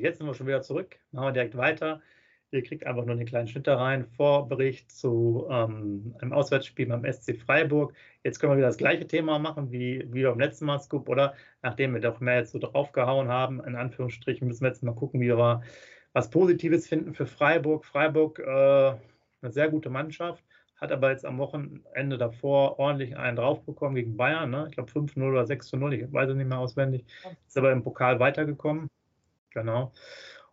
Jetzt sind wir schon wieder zurück. Machen wir direkt weiter. Ihr kriegt einfach nur einen kleinen Schnitt da rein. Vorbericht zu ähm, einem Auswärtsspiel beim SC Freiburg. Jetzt können wir wieder das gleiche Thema machen wie, wie beim letzten Mal, Scoop, oder? Nachdem wir doch mehr jetzt so draufgehauen haben, in Anführungsstrichen, müssen wir jetzt mal gucken, wie wir was Positives finden für Freiburg. Freiburg, äh, eine sehr gute Mannschaft, hat aber jetzt am Wochenende davor ordentlich einen draufbekommen gegen Bayern. Ne? Ich glaube 5-0 oder 6-0, ich weiß es nicht mehr auswendig. Ist aber im Pokal weitergekommen. Genau.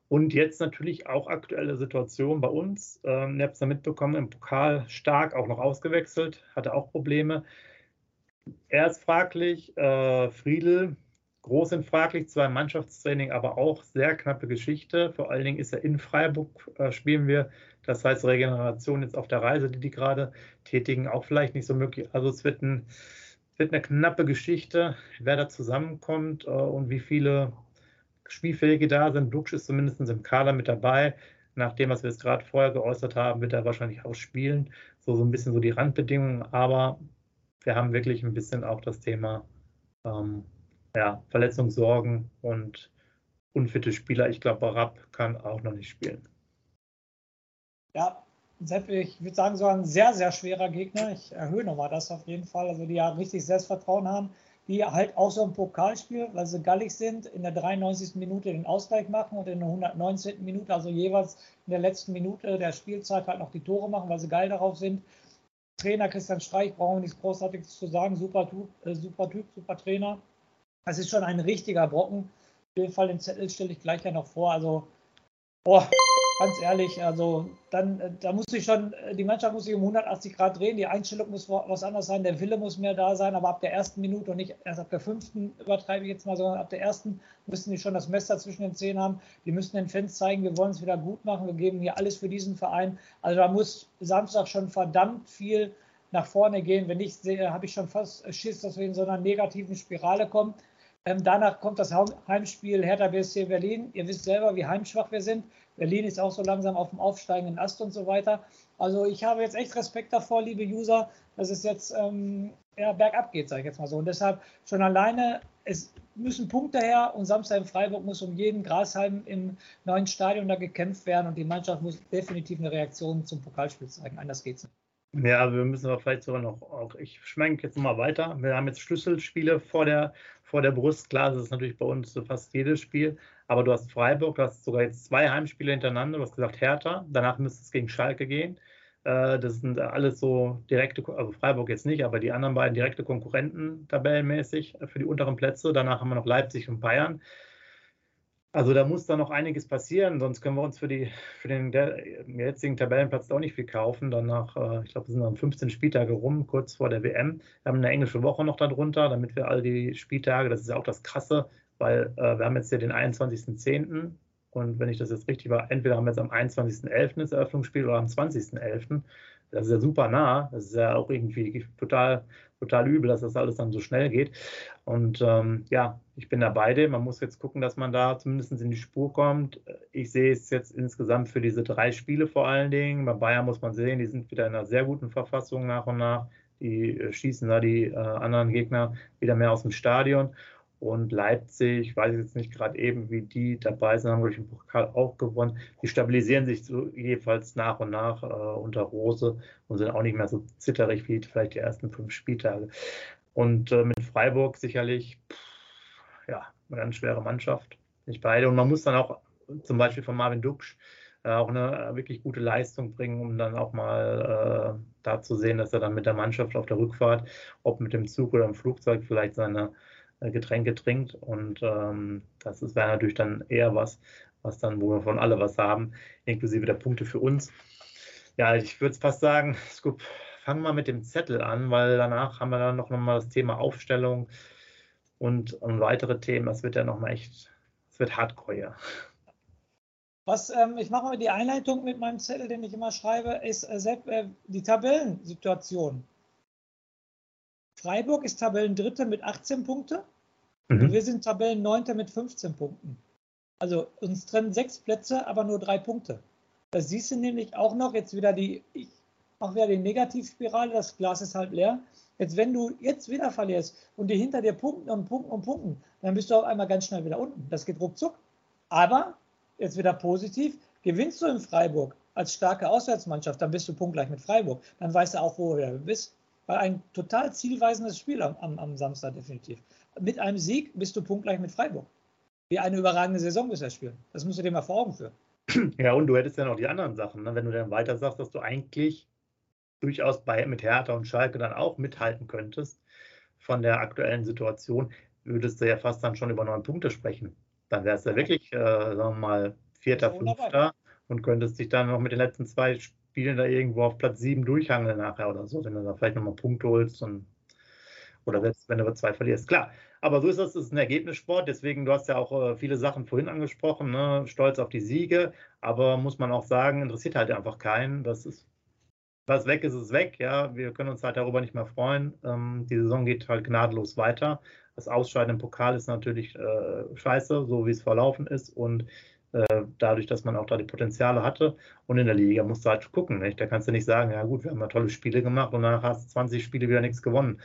Und jetzt natürlich auch aktuelle Situation bei uns. Ähm, ihr habt es ja mitbekommen, im Pokal stark auch noch ausgewechselt, hatte auch Probleme. Er ist fraglich, äh, Friedel groß in fraglich, zwar im Mannschaftstraining, aber auch sehr knappe Geschichte. Vor allen Dingen ist er in Freiburg, äh, spielen wir. Das heißt, Regeneration jetzt auf der Reise, die die gerade tätigen, auch vielleicht nicht so möglich. Also es wird, ein, wird eine knappe Geschichte, wer da zusammenkommt äh, und wie viele Spielfähige da sind. Dux ist zumindest im Kader mit dabei. Nach dem, was wir jetzt gerade vorher geäußert haben, wird er wahrscheinlich auch spielen. So, so ein bisschen so die Randbedingungen. Aber wir haben wirklich ein bisschen auch das Thema ähm, ja, Verletzungssorgen und unfitte Spieler. Ich glaube, Rapp kann auch noch nicht spielen. Ja, Sepp, ich würde sagen, so ein sehr, sehr schwerer Gegner. Ich erhöhe nochmal das auf jeden Fall. Also die ja richtig Selbstvertrauen haben die halt auch so ein Pokalspiel, weil sie gallig sind, in der 93. Minute den Ausgleich machen und in der 119. Minute, also jeweils in der letzten Minute der Spielzeit halt noch die Tore machen, weil sie geil darauf sind. Trainer Christian Streich, brauchen wir nichts Großartiges zu sagen, super Typ, äh, super Typ, super Trainer. Das ist schon ein richtiger Brocken. Auf jeden Fall den Zettel stelle ich gleich ja noch vor. Also, boah, ganz ehrlich, also dann, äh, da muss ich schon, äh, die Mannschaft muss sich um 180 Grad drehen, die Einstellung muss was anderes sein, der Wille muss mehr da sein, aber ab der ersten Minute und nicht erst ab der fünften übertreibe ich jetzt mal, sondern ab der ersten müssen die schon das Messer zwischen den Zehen haben. Die müssen den Fans zeigen, wir wollen es wieder gut machen, wir geben hier alles für diesen Verein. Also da muss Samstag schon verdammt viel nach vorne gehen. Wenn nicht, habe ich schon fast Schiss, dass wir in so einer negativen Spirale kommen. Ähm, danach kommt das Heimspiel Hertha BSC Berlin. Ihr wisst selber, wie heimschwach wir sind. Berlin ist auch so langsam auf dem aufsteigenden Ast und so weiter. Also ich habe jetzt echt Respekt davor, liebe User, dass es jetzt ähm, ja, bergab geht, sage ich jetzt mal so. Und deshalb schon alleine, es müssen Punkte her und Samstag in Freiburg muss um jeden Grashalm im neuen Stadion da gekämpft werden und die Mannschaft muss definitiv eine Reaktion zum Pokalspiel zeigen. Anders geht es nicht. Ja, wir müssen aber vielleicht sogar noch auch, ich schwenke jetzt mal weiter. Wir haben jetzt Schlüsselspiele vor der, vor der Brust. Klar, das ist natürlich bei uns so fast jedes Spiel. Aber du hast Freiburg, du hast sogar jetzt zwei Heimspiele hintereinander. Du hast gesagt Hertha. Danach müsste es gegen Schalke gehen. Äh, das sind alles so direkte, also Freiburg jetzt nicht, aber die anderen beiden direkte Konkurrenten tabellenmäßig für die unteren Plätze. Danach haben wir noch Leipzig und Bayern. Also da muss da noch einiges passieren, sonst können wir uns für, die, für den jetzigen Tabellenplatz auch nicht viel kaufen. Danach, äh, ich glaube, sind dann 15 Spieltage rum, kurz vor der WM. Wir haben eine englische Woche noch darunter, damit wir all die Spieltage, das ist ja auch das Krasse, weil äh, wir haben jetzt hier den 21.10. Und wenn ich das jetzt richtig war, entweder haben wir jetzt am 21.11. das Eröffnungsspiel oder am 20.11. Das ist ja super nah. Das ist ja auch irgendwie total, total übel, dass das alles dann so schnell geht. Und ähm, ja, ich bin da beide. Man muss jetzt gucken, dass man da zumindest in die Spur kommt. Ich sehe es jetzt insgesamt für diese drei Spiele vor allen Dingen. Bei Bayern muss man sehen, die sind wieder in einer sehr guten Verfassung nach und nach. Die äh, schießen da die äh, anderen Gegner wieder mehr aus dem Stadion. Und Leipzig, ich weiß jetzt nicht gerade eben, wie die dabei sind, haben durch den Pokal auch gewonnen. Die stabilisieren sich so jedenfalls nach und nach äh, unter Rose und sind auch nicht mehr so zitterig wie vielleicht die ersten fünf Spieltage. Und äh, mit Freiburg sicherlich, pff, ja, eine ganz schwere Mannschaft. Nicht beide. Und man muss dann auch zum Beispiel von Marvin Duksch äh, auch eine wirklich gute Leistung bringen, um dann auch mal äh, da zu sehen, dass er dann mit der Mannschaft auf der Rückfahrt, ob mit dem Zug oder im Flugzeug, vielleicht seine äh, Getränke trinkt. Und ähm, das wäre natürlich dann eher was, was dann, wo wir von alle was haben, inklusive der Punkte für uns. Ja, ich würde fast sagen, Scoop, fangen wir mit dem Zettel an, weil danach haben wir dann noch mal das Thema Aufstellung und, und weitere Themen. Das wird ja noch mal echt, es wird hardcore. Ja. Was, ähm, ich mache mal die Einleitung mit meinem Zettel, den ich immer schreibe, ist äh, äh die Tabellensituation. Freiburg ist Tabellendritte mit 18 Punkten. Mhm. Und wir sind Tabellenneunter mit 15 Punkten. Also uns trennen sechs Plätze, aber nur drei Punkte. Da siehst du nämlich auch noch jetzt wieder die, ich mache wieder die Negativspirale, das Glas ist halb leer. Jetzt, wenn du jetzt wieder verlierst und die hinter dir punkten und punkten und punkten, dann bist du auf einmal ganz schnell wieder unten. Das geht ruckzuck. Aber, jetzt wieder positiv, gewinnst du in Freiburg als starke Auswärtsmannschaft, dann bist du punktgleich mit Freiburg. Dann weißt du auch, wo du bist. Weil ein total zielweisendes Spiel am, am, am Samstag definitiv. Mit einem Sieg bist du punktgleich mit Freiburg. Wie eine überragende Saison bisher spielen. Das musst du dir mal vor Augen führen. Ja, und du hättest ja noch die anderen Sachen, ne? wenn du dann weiter sagst, dass du eigentlich durchaus bei, mit Hertha und Schalke dann auch mithalten könntest von der aktuellen Situation, würdest du ja fast dann schon über neun Punkte sprechen. Dann wärst du ja wirklich, äh, sagen wir mal, Vierter, Fünfter und könntest dich dann noch mit den letzten zwei Spielen da irgendwo auf Platz sieben durchhangeln nachher oder so, wenn du da vielleicht nochmal Punkte holst und oder selbst wenn du zwei verlierst. Klar, aber so ist das, das ist ein Ergebnissport. Deswegen, du hast ja auch äh, viele Sachen vorhin angesprochen, ne? stolz auf die Siege. Aber muss man auch sagen, interessiert halt einfach keinen. Das ist, was weg ist, ist weg. Ja, wir können uns halt darüber nicht mehr freuen. Ähm, die Saison geht halt gnadenlos weiter. Das Ausscheiden im Pokal ist natürlich äh, scheiße, so wie es verlaufen ist. Und dadurch, dass man auch da die Potenziale hatte. Und in der Liga musst du halt gucken. Nicht? Da kannst du nicht sagen, ja gut, wir haben ja tolle Spiele gemacht und danach hast du 20 Spiele wieder nichts gewonnen.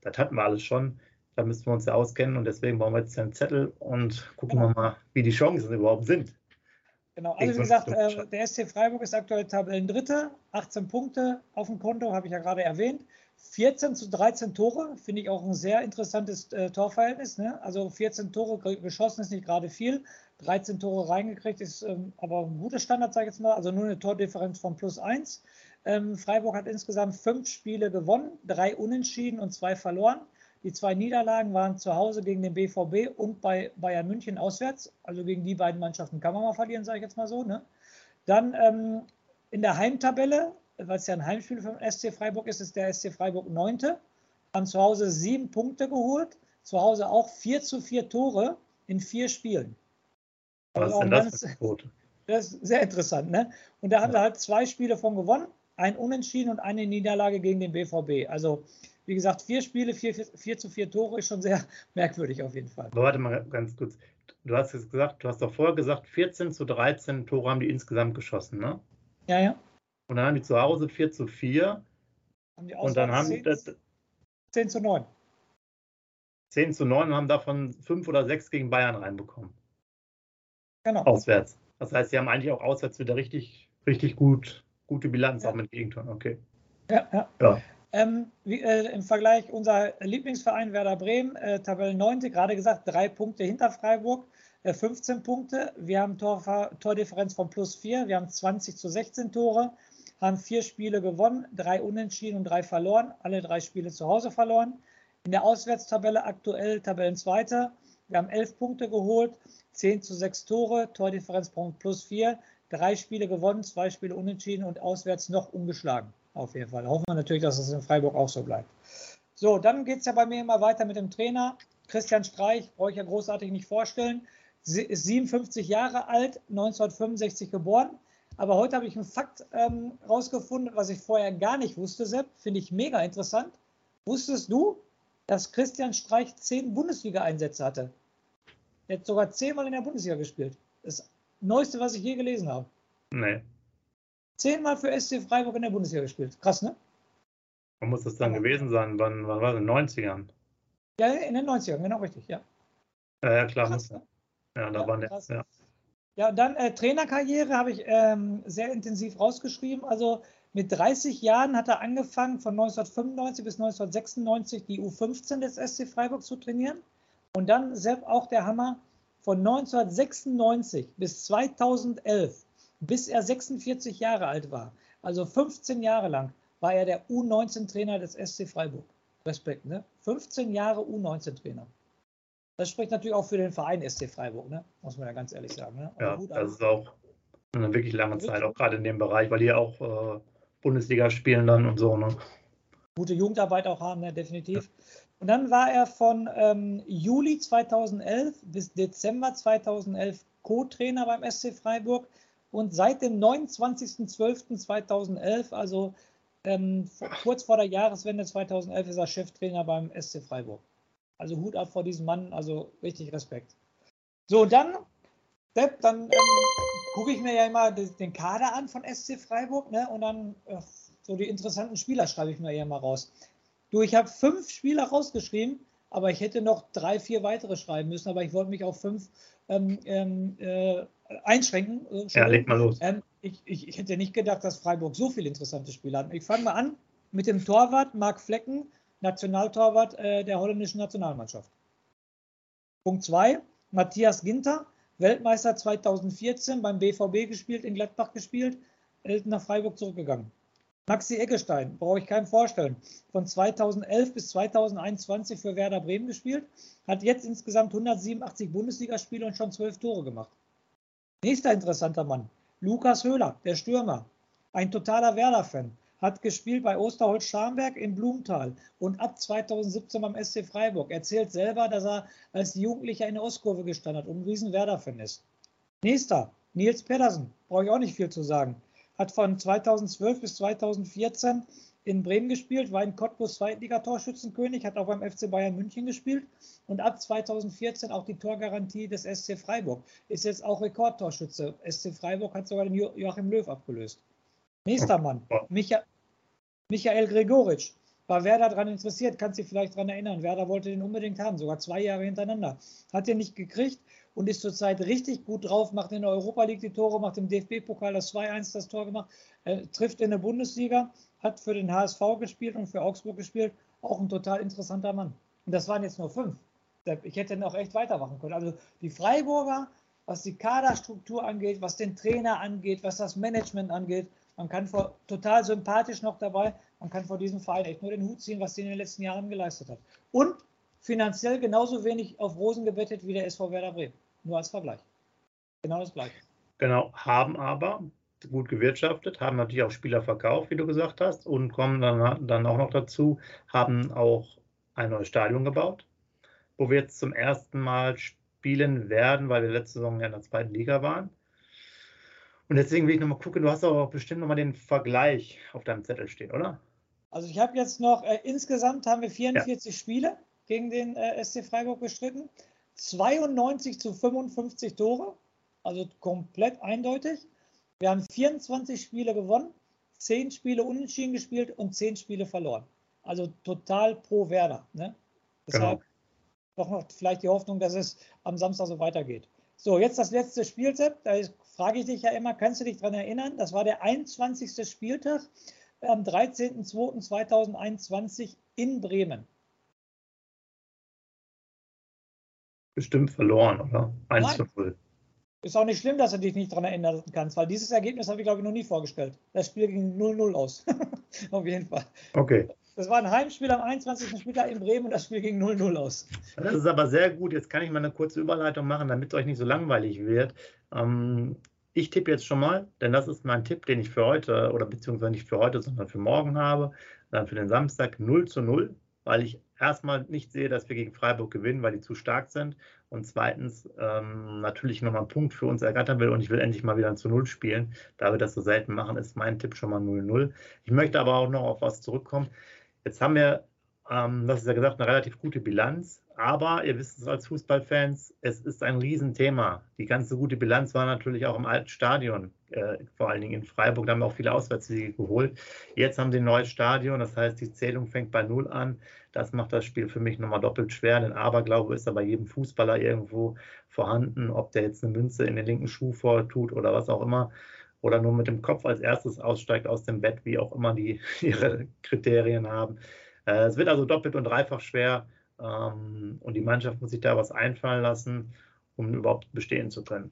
Das hatten wir alles schon. Da müssen wir uns ja auskennen und deswegen bauen wir jetzt einen Zettel und gucken genau. wir mal, wie die Chancen überhaupt sind. Genau, also wie gesagt, äh, der SC Freiburg ist aktuell Tabellendritter, 18 Punkte auf dem Konto, habe ich ja gerade erwähnt. 14 zu 13 Tore, finde ich auch ein sehr interessantes äh, Torverhältnis. Ne? Also 14 Tore geschossen ist nicht gerade viel, 13 Tore reingekriegt ist ähm, aber ein guter Standard, sage ich jetzt mal. Also nur eine Tordifferenz von plus 1. Ähm, Freiburg hat insgesamt fünf Spiele gewonnen, drei unentschieden und zwei verloren. Die zwei Niederlagen waren zu Hause gegen den BVB und bei Bayern München auswärts. Also gegen die beiden Mannschaften kann man mal verlieren, sage ich jetzt mal so. Ne? Dann ähm, in der Heimtabelle, weil es ja ein Heimspiel vom SC Freiburg ist, ist der SC Freiburg neunte. Haben zu Hause sieben Punkte geholt, zu Hause auch vier zu vier Tore in vier Spielen. Was ist denn das ganz, Quote? Das ist sehr interessant, ne? Und da haben ja. sie halt zwei Spiele von gewonnen, ein Unentschieden und eine Niederlage gegen den BVB. Also wie gesagt, vier Spiele, vier, vier, zu vier Tore ist schon sehr merkwürdig auf jeden Fall. Aber warte mal ganz kurz. Du hast jetzt gesagt, du hast doch vorher gesagt, 14 zu 13 Tore haben die insgesamt geschossen, ne? Ja, ja. Und dann haben die zu Hause 4 zu 4. Haben die und dann haben 10, das, 10 zu 9. 10 zu 9 und haben davon 5 oder 6 gegen Bayern reinbekommen. Genau. Auswärts. Das heißt, sie haben eigentlich auch auswärts wieder richtig, richtig gut, gute Bilanz ja. auch mit Gegentoren. Okay. Ja, ja. ja. Ähm, wie, äh, Im Vergleich unser Lieblingsverein Werder Bremen, äh, Tabellen 9, gerade gesagt, drei Punkte hinter Freiburg, äh, 15 Punkte. Wir haben Tor, Tordifferenz von plus 4, wir haben 20 zu 16 Tore, haben vier Spiele gewonnen, drei unentschieden und drei verloren, alle drei Spiele zu Hause verloren. In der Auswärtstabelle aktuell Tabellenzweiter. Wir haben 11 Punkte geholt, 10 zu 6 Tore, Tordifferenz von plus 4, drei Spiele gewonnen, zwei Spiele unentschieden und auswärts noch ungeschlagen auf jeden Fall. Hoffen wir natürlich, dass es in Freiburg auch so bleibt. So, dann geht es ja bei mir immer weiter mit dem Trainer. Christian Streich, brauche ich ja großartig nicht vorstellen. Ist 57 Jahre alt, 1965 geboren. Aber heute habe ich einen Fakt ähm, rausgefunden, was ich vorher gar nicht wusste, Sepp. Finde ich mega interessant. Wusstest du, dass Christian Streich zehn Bundesliga-Einsätze hatte? Er hat sogar zehnmal in der Bundesliga gespielt. Das Neueste, was ich je gelesen habe. Nee. Zehnmal für SC Freiburg in der Bundesliga gespielt. Krass, ne? Wann muss das dann ja. gewesen sein? Wann, wann war das? In den 90ern? Ja, in den 90ern, genau richtig, ja. Ja, ja klar. Krass, ne? Ja, da ja, waren krass. ja. Ja, und dann äh, Trainerkarriere habe ich ähm, sehr intensiv rausgeschrieben. Also mit 30 Jahren hat er angefangen, von 1995 bis 1996 die U15 des SC Freiburg zu trainieren. Und dann selbst auch der Hammer, von 1996 bis 2011 bis er 46 Jahre alt war. Also 15 Jahre lang war er der U19-Trainer des SC Freiburg. Respekt, ne? 15 Jahre U19-Trainer. Das spricht natürlich auch für den Verein SC Freiburg, ne? muss man ja ganz ehrlich sagen. Ne? Ja, das ist auch eine wirklich lange Zeit, auch gerade in dem Bereich, weil die auch äh, Bundesliga spielen dann und so. Ne? Gute Jugendarbeit auch haben, ne? definitiv. Und dann war er von ähm, Juli 2011 bis Dezember 2011 Co-Trainer beim SC Freiburg und seit dem 29.12.2011, also ähm, kurz vor der Jahreswende 2011, ist er Cheftrainer beim SC Freiburg. Also Hut ab vor diesem Mann, also richtig Respekt. So, dann, Depp, dann ähm, gucke ich mir ja immer den Kader an von SC Freiburg ne, und dann äh, so die interessanten Spieler schreibe ich mir ja mal raus. Du, ich habe fünf Spieler rausgeschrieben, aber ich hätte noch drei, vier weitere schreiben müssen, aber ich wollte mich auf fünf ähm, ähm äh, einschränken. Äh, ja, leg mal los. Ähm, ich, ich, ich, hätte nicht gedacht, dass Freiburg so viele interessante Spiele hat. Ich fange mal an mit dem Torwart Marc Flecken, Nationaltorwart äh, der holländischen Nationalmannschaft. Punkt 2, Matthias Ginter, Weltmeister 2014 beim BVB gespielt, in Gladbach gespielt, nach Freiburg zurückgegangen. Maxi Eggestein, brauche ich keinem vorstellen, von 2011 bis 2021 für Werder Bremen gespielt, hat jetzt insgesamt 187 Bundesligaspiele und schon 12 Tore gemacht. Nächster interessanter Mann, Lukas Höhler, der Stürmer, ein totaler Werder-Fan, hat gespielt bei Osterholz-Scharmberg in Blumenthal und ab 2017 beim SC Freiburg. Erzählt selber, dass er als Jugendlicher in der Ostkurve gestanden hat und ein riesen Werder-Fan ist. Nächster, Nils Pedersen, brauche ich auch nicht viel zu sagen. Hat von 2012 bis 2014 in Bremen gespielt, war in Cottbus Zweitligatorschützenkönig, hat auch beim FC Bayern München gespielt und ab 2014 auch die Torgarantie des SC Freiburg. Ist jetzt auch Rekordtorschütze. SC Freiburg hat sogar den Joachim Löw abgelöst. Nächster Mann, Micha Michael Gregoritsch. War Werder daran interessiert, kannst dich vielleicht daran erinnern. Werder wollte den unbedingt haben, sogar zwei Jahre hintereinander. Hat den nicht gekriegt und ist zurzeit richtig gut drauf, macht in der Europa League die Tore, macht im DFB-Pokal das 2-1 das Tor gemacht, äh, trifft in der Bundesliga, hat für den HSV gespielt und für Augsburg gespielt. Auch ein total interessanter Mann. Und das waren jetzt nur fünf. Ich hätte noch echt weitermachen können. Also die Freiburger, was die Kaderstruktur angeht, was den Trainer angeht, was das Management angeht, man kann vor, total sympathisch noch dabei, man kann vor diesem Verein echt nur den Hut ziehen, was sie in den letzten Jahren geleistet hat. Und finanziell genauso wenig auf Rosen gebettet wie der SV Werder Bremen. Nur als Vergleich. Genau das gleiche. Genau, haben aber gut gewirtschaftet, haben natürlich auch Spieler verkauft, wie du gesagt hast, und kommen dann, dann auch noch dazu, haben auch ein neues Stadion gebaut, wo wir jetzt zum ersten Mal spielen werden, weil wir letzte Saison ja in der zweiten Liga waren. Und deswegen will ich nochmal gucken, du hast auch bestimmt nochmal den Vergleich auf deinem Zettel stehen, oder? Also ich habe jetzt noch, äh, insgesamt haben wir 44 ja. Spiele gegen den äh, SC Freiburg bestritten. 92 zu 55 Tore, also komplett eindeutig. Wir haben 24 Spiele gewonnen, 10 Spiele unentschieden gespielt und 10 Spiele verloren. Also total pro Werder. Ne? Deshalb genau. doch noch vielleicht die Hoffnung, dass es am Samstag so weitergeht. So, jetzt das letzte Spieltipp. Da frage ich dich ja immer, kannst du dich daran erinnern? Das war der 21. Spieltag am 13.02.2021 in Bremen. Bestimmt verloren, oder? 1 zu 0. Ist auch nicht schlimm, dass du dich nicht daran erinnern kannst, weil dieses Ergebnis habe ich, glaube ich, noch nie vorgestellt. Das Spiel ging 0-0 aus. Auf jeden Fall. Okay. Das war ein Heimspiel am 21. Spieltag in Bremen und das Spiel ging 0-0 aus. Das ist aber sehr gut. Jetzt kann ich mal eine kurze Überleitung machen, damit es euch nicht so langweilig wird. Ähm, ich tippe jetzt schon mal, denn das ist mein Tipp, den ich für heute, oder beziehungsweise nicht für heute, sondern für morgen habe, dann für den Samstag 0 zu 0, weil ich erstmal nicht sehe, dass wir gegen Freiburg gewinnen, weil die zu stark sind. Und zweitens ähm, natürlich nochmal einen Punkt für uns ergattern will und ich will endlich mal wieder ein zu Null spielen. Da wir das so selten machen, ist mein Tipp schon mal 0-0. Ich möchte aber auch noch auf was zurückkommen. Jetzt haben wir, ähm, das ist ja gesagt, eine relativ gute Bilanz. Aber ihr wisst es als Fußballfans, es ist ein Riesenthema. Die ganze gute Bilanz war natürlich auch im alten Stadion, äh, vor allen Dingen in Freiburg. Da haben wir auch viele Auswärtssiege geholt. Jetzt haben sie ein neues Stadion, das heißt, die Zählung fängt bei Null an. Das macht das Spiel für mich nochmal doppelt schwer, denn Aberglaube ist ja bei jedem Fußballer irgendwo vorhanden, ob der jetzt eine Münze in den linken Schuh vortut oder was auch immer oder nur mit dem Kopf als erstes aussteigt aus dem Bett, wie auch immer die ihre Kriterien haben. Äh, es wird also doppelt und dreifach schwer ähm, und die Mannschaft muss sich da was einfallen lassen, um überhaupt bestehen zu können.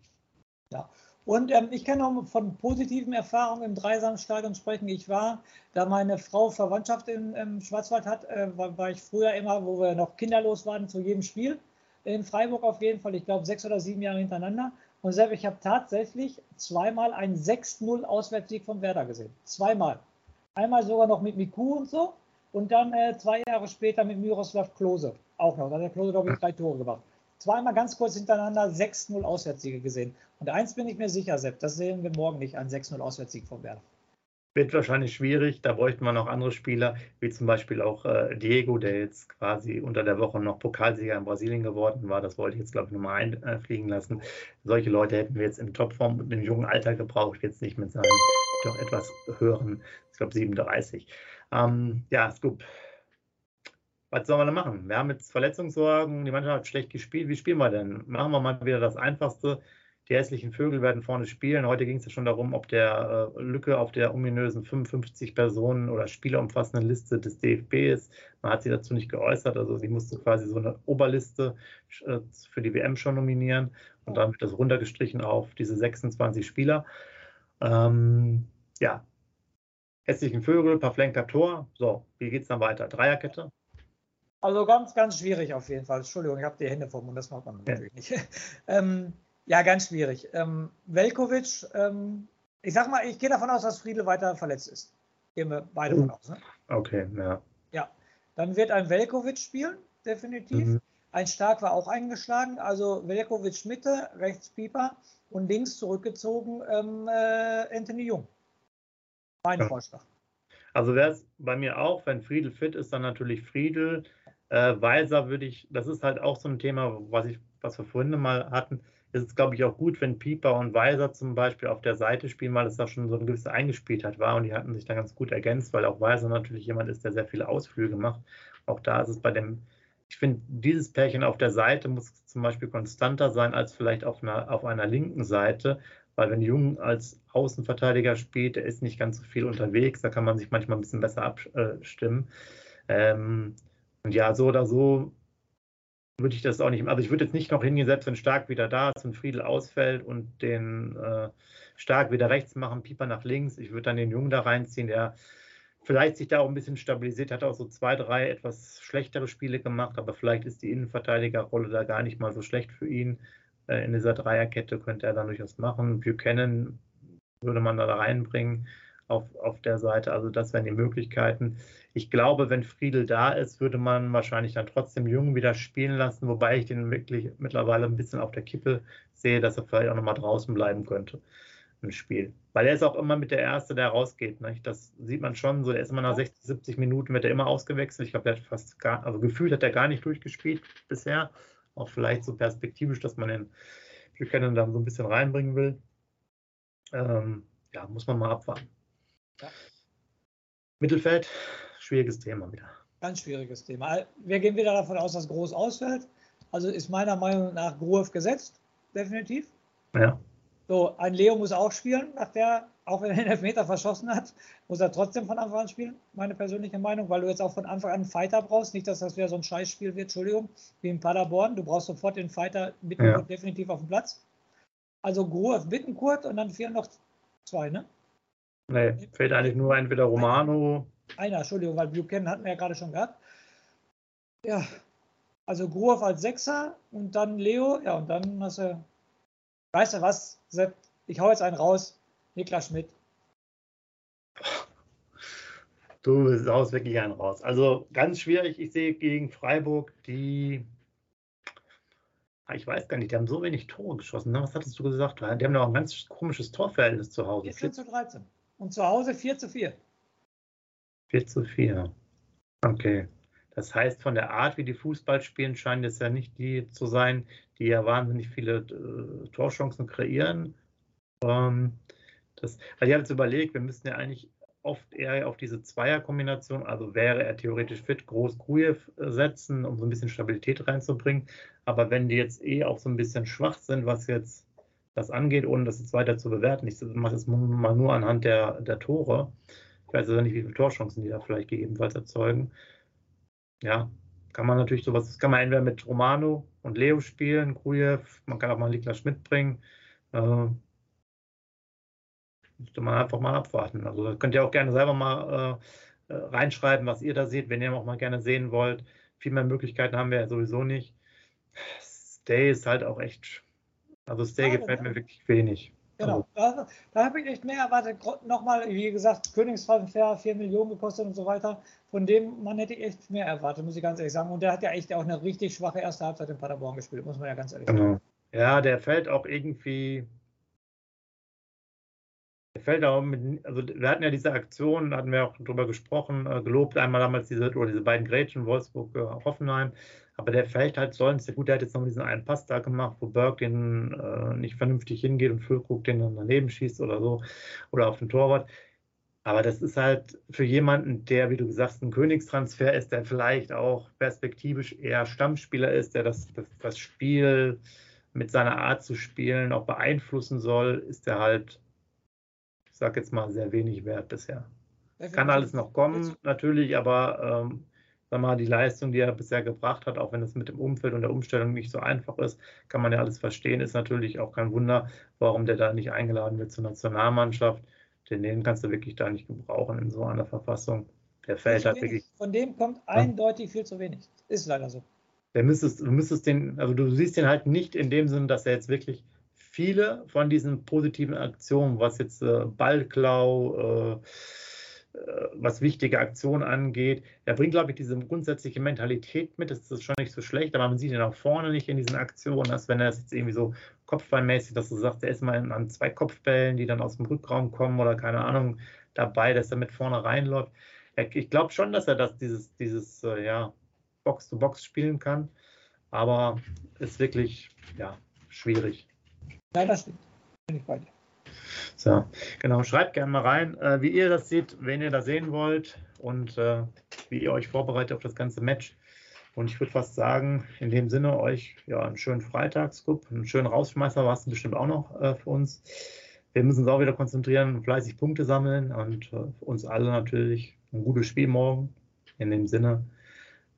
Ja, und ähm, ich kann auch von positiven Erfahrungen im Dreisamstadion sprechen. Ich war, da meine Frau Verwandtschaft im, im Schwarzwald hat, äh, war, war, ich früher immer, wo wir noch kinderlos waren, zu jedem Spiel. In Freiburg auf jeden Fall, ich glaube sechs oder sieben Jahre hintereinander. Und selbst ich habe tatsächlich zweimal einen 6-0 Auswärtssieg von Werder gesehen. Zweimal. Einmal sogar noch mit Miku und so. Und dann äh, zwei Jahre später mit Miroslav Klose. Auch noch. Da hat der Klose, glaube ich, drei Tore gemacht. Zweimal ganz kurz hintereinander 6-0 Auswärtssiege gesehen. Und eins bin ich mir sicher, Sepp, das sehen wir morgen nicht, einen 6-0 Auswärtssieg von Werder. Wird wahrscheinlich schwierig. Da bräuchte man noch andere Spieler, wie zum Beispiel auch äh, Diego, der jetzt quasi unter der Woche noch Pokalsieger in Brasilien geworden war. Das wollte ich jetzt, glaube ich, nochmal einfliegen lassen. Solche Leute hätten wir jetzt in Topform und im jungen Alter gebraucht, jetzt nicht mit seinem doch etwas höheren, ich glaube 37. Ähm, ja, Scoop. was sollen wir denn machen? Wir haben jetzt Verletzungssorgen, die Mannschaft hat schlecht gespielt. Wie spielen wir denn? Machen wir mal wieder das Einfachste. Die hässlichen Vögel werden vorne spielen. Heute ging es ja schon darum, ob der äh, Lücke auf der ominösen 55 Personen oder Spieler umfassenden Liste des DFB ist. Man hat sich dazu nicht geäußert. Also sie musste quasi so eine Oberliste äh, für die WM schon nominieren. Und dann wird das runtergestrichen auf diese 26 Spieler. Ähm, ja, hässlichen Vögel, paar Flanker Tor. So, wie geht es dann weiter? Dreierkette? Also ganz, ganz schwierig auf jeden Fall. Entschuldigung, ich habe die Hände vom Mund, das macht man ja. natürlich nicht. ähm, ja, ganz schwierig. Ähm, Velkovic, ähm, ich sag mal, ich gehe davon aus, dass Friedel weiter verletzt ist. Gehen wir beide von aus. Ne? Okay, ja. Ja, dann wird ein Velkovic spielen, definitiv. Mhm. Ein Stark war auch eingeschlagen, also Velkovic Mitte, rechts Pieper und links zurückgezogen ähm, äh, Anthony Jung. Mein ja. Vorschlag. Also wäre es bei mir auch, wenn Friedel fit ist, dann natürlich Friedel. Äh, Weiser würde ich, das ist halt auch so ein Thema, was ich, was wir vorhin mal hatten ist es, glaube ich, auch gut, wenn Pieper und Weiser zum Beispiel auf der Seite spielen, weil es da schon so eine gewisse Eingespieltheit war und die hatten sich da ganz gut ergänzt, weil auch Weiser natürlich jemand ist, der sehr viele Ausflüge macht. Auch da ist es bei dem, ich finde, dieses Pärchen auf der Seite muss zum Beispiel konstanter sein als vielleicht auf einer, auf einer linken Seite, weil wenn Jung als Außenverteidiger spielt, der ist nicht ganz so viel unterwegs, da kann man sich manchmal ein bisschen besser abstimmen. Ähm, und ja, so oder so würde ich das auch nicht. Also ich würde jetzt nicht noch hingehen, selbst wenn Stark wieder da ist und Friedel ausfällt und den äh, Stark wieder rechts machen, Pieper nach links. Ich würde dann den Jungen da reinziehen, der vielleicht sich da auch ein bisschen stabilisiert hat, auch so zwei, drei etwas schlechtere Spiele gemacht, aber vielleicht ist die Innenverteidigerrolle da gar nicht mal so schlecht für ihn. Äh, in dieser Dreierkette könnte er dann durchaus machen. Buchanan würde man da reinbringen auf, auf der Seite. Also das wären die Möglichkeiten. Ich glaube, wenn Friedel da ist, würde man wahrscheinlich dann trotzdem Jung wieder spielen lassen, wobei ich den wirklich mittlerweile ein bisschen auf der Kippe sehe, dass er vielleicht auch nochmal draußen bleiben könnte im Spiel. Weil er ist auch immer mit der Erste, der rausgeht. Nicht? Das sieht man schon so. Er ist immer nach 60, 70 Minuten wird er immer ausgewechselt. Ich glaube, er hat fast gar, also gefühlt hat er gar nicht durchgespielt bisher. Auch vielleicht so perspektivisch, dass man den Buchanan dann so ein bisschen reinbringen will. Ähm, ja, muss man mal abwarten. Ja. Mittelfeld, schwieriges Thema wieder. Ganz schwieriges Thema. Wir gehen wieder davon aus, dass Groß ausfällt. Also ist meiner Meinung nach Groß gesetzt, definitiv. Ja. So, ein Leo muss auch spielen, nach der, auch wenn er den Elfmeter verschossen hat, muss er trotzdem von Anfang an spielen, meine persönliche Meinung, weil du jetzt auch von Anfang an einen Fighter brauchst. Nicht, dass das wieder so ein Scheißspiel wird, Entschuldigung, wie in Paderborn. Du brauchst sofort den Fighter mit ja. definitiv auf dem Platz. Also Groß, Bittenkurt und dann fehlen noch zwei, ne? Nee, fehlt eigentlich nur entweder Romano. Einer, Entschuldigung, weil Buchanan hatten wir ja gerade schon gehabt. Ja, also Groove als Sechser und dann Leo. Ja, und dann hast du, weißt du was, Sepp, ich hau jetzt einen raus. Niklas Schmidt. Du haust wirklich einen raus. Also ganz schwierig. Ich sehe gegen Freiburg die. Ah, ich weiß gar nicht, die haben so wenig Tore geschossen. Ne? Was hattest du gesagt? Die haben doch ein ganz komisches Torverhältnis zu Hause. 14 zu 13. Und zu Hause 4 zu 4. 4 zu 4. Okay. Das heißt, von der Art, wie die Fußball spielen, scheinen es ja nicht die zu sein, die ja wahnsinnig viele äh, Torchancen kreieren. Ähm, das, weil ich habe jetzt überlegt, wir müssten ja eigentlich oft eher auf diese Zweierkombination, also wäre er theoretisch fit, groß Grujew setzen, um so ein bisschen Stabilität reinzubringen. Aber wenn die jetzt eh auch so ein bisschen schwach sind, was jetzt das angeht, ohne das jetzt weiter zu bewerten. Ich mache das mal nur anhand der, der Tore. Ich weiß also nicht, wie viele Torchancen die da vielleicht gegebenenfalls erzeugen. Ja, kann man natürlich sowas, das kann man entweder mit Romano und Leo spielen, Krujew, man kann auch mal Niklas Schmidt bringen. Äh, müsste man einfach mal abwarten. Also könnt ihr auch gerne selber mal äh, äh reinschreiben, was ihr da seht, wenn ihr auch mal gerne sehen wollt. Viel mehr Möglichkeiten haben wir ja sowieso nicht. Stay ist halt auch echt also Stay gefällt mir wirklich wenig. Genau, also. da, da habe ich echt mehr erwartet. Nochmal, wie gesagt, Königstransfer, 4 Millionen gekostet und so weiter. Von dem man hätte ich echt mehr erwartet, muss ich ganz ehrlich sagen. Und der hat ja echt auch eine richtig schwache erste Halbzeit in Paderborn gespielt, muss man ja ganz ehrlich genau. sagen. Ja, der fällt auch irgendwie. Der fällt auch mit, also wir hatten ja diese Aktion, hatten wir auch drüber gesprochen, äh, gelobt einmal damals diese, oder diese beiden Grätschen, Wolfsburg, äh, Hoffenheim. Aber der fällt halt Sollens, gut, der hat jetzt noch diesen einen Pass da gemacht, wo Burke den äh, nicht vernünftig hingeht und Füllkrug den dann daneben schießt oder so, oder auf den Torwart. Aber das ist halt für jemanden, der, wie du sagst, ein Königstransfer ist, der vielleicht auch perspektivisch eher Stammspieler ist, der das, das, das Spiel mit seiner Art zu spielen auch beeinflussen soll, ist er halt, ich sag jetzt mal, sehr wenig wert bisher. Kann alles noch kommen, natürlich, aber ähm, sag mal, die Leistung, die er bisher gebracht hat, auch wenn es mit dem Umfeld und der Umstellung nicht so einfach ist, kann man ja alles verstehen, ist natürlich auch kein Wunder, warum der da nicht eingeladen wird zur Nationalmannschaft denn den kannst du wirklich da nicht gebrauchen in so einer Verfassung. Der fällt halt wirklich. Von dem kommt eindeutig viel zu wenig. Ist leider so. Der müsstest, du müsstest den, also du siehst den halt nicht in dem Sinne, dass er jetzt wirklich viele von diesen positiven Aktionen, was jetzt äh, Ballklau, äh, äh, was wichtige Aktionen angeht. Er bringt, glaube ich, diese grundsätzliche Mentalität mit. Das ist schon nicht so schlecht, aber man sieht ihn auch vorne nicht in diesen Aktionen, als wenn er es jetzt irgendwie so kopfballmäßig, dass du sagst, er ist mal an zwei Kopfbällen, die dann aus dem Rückraum kommen oder keine Ahnung dabei, dass er mit vorne reinläuft. Ich glaube schon, dass er das, dieses, dieses äh, ja, Box-to-Box spielen kann, aber ist wirklich ja, schwierig. Nein, das stimmt. Bin ich bei dir. So, genau, schreibt gerne mal rein, äh, wie ihr das seht, wen ihr da sehen wollt und äh, wie ihr euch vorbereitet auf das ganze Match. Und ich würde fast sagen, in dem Sinne euch ja einen schönen Freitagscup, einen schönen Rausschmeißer warst du bestimmt auch noch äh, für uns. Wir müssen uns auch wieder konzentrieren und fleißig Punkte sammeln und äh, uns alle natürlich ein gutes Spiel morgen. In dem Sinne,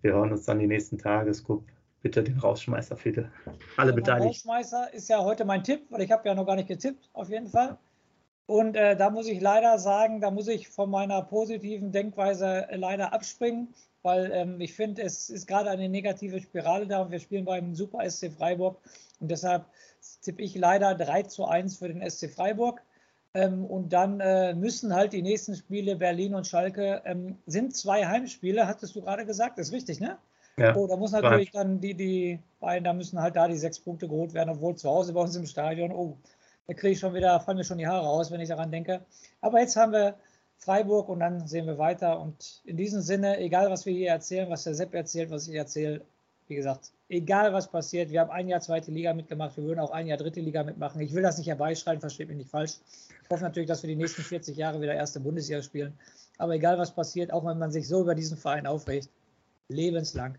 wir hören uns dann die nächsten Tage. Scoop, bitte den Rausschmeißer, bitte. Alle ja, beteiligt. Rausschmeißer ist ja heute mein Tipp, weil ich habe ja noch gar nicht getippt, auf jeden Fall. Und äh, da muss ich leider sagen, da muss ich von meiner positiven Denkweise äh, leider abspringen, weil ähm, ich finde, es ist gerade eine negative Spirale da und wir spielen beim Super SC Freiburg und deshalb tippe ich leider 3 zu 1 für den SC Freiburg. Ähm, und dann äh, müssen halt die nächsten Spiele Berlin und Schalke ähm, sind zwei Heimspiele, hattest du gerade gesagt, ist richtig, ne? Ja, oh, da muss natürlich dann die, die beiden, da müssen halt da die sechs Punkte geholt werden, obwohl zu Hause bei uns im Stadion, oh, da kriege ich schon wieder, fallen mir schon die Haare aus, wenn ich daran denke. Aber jetzt haben wir Freiburg und dann sehen wir weiter. Und in diesem Sinne, egal was wir hier erzählen, was der Sepp erzählt, was ich erzähle, wie gesagt, egal was passiert, wir haben ein Jahr zweite Liga mitgemacht, wir würden auch ein Jahr dritte Liga mitmachen. Ich will das nicht herbeischreiben, versteht mich nicht falsch. Ich hoffe natürlich, dass wir die nächsten 40 Jahre wieder erste Bundesliga spielen. Aber egal was passiert, auch wenn man sich so über diesen Verein aufregt, lebenslang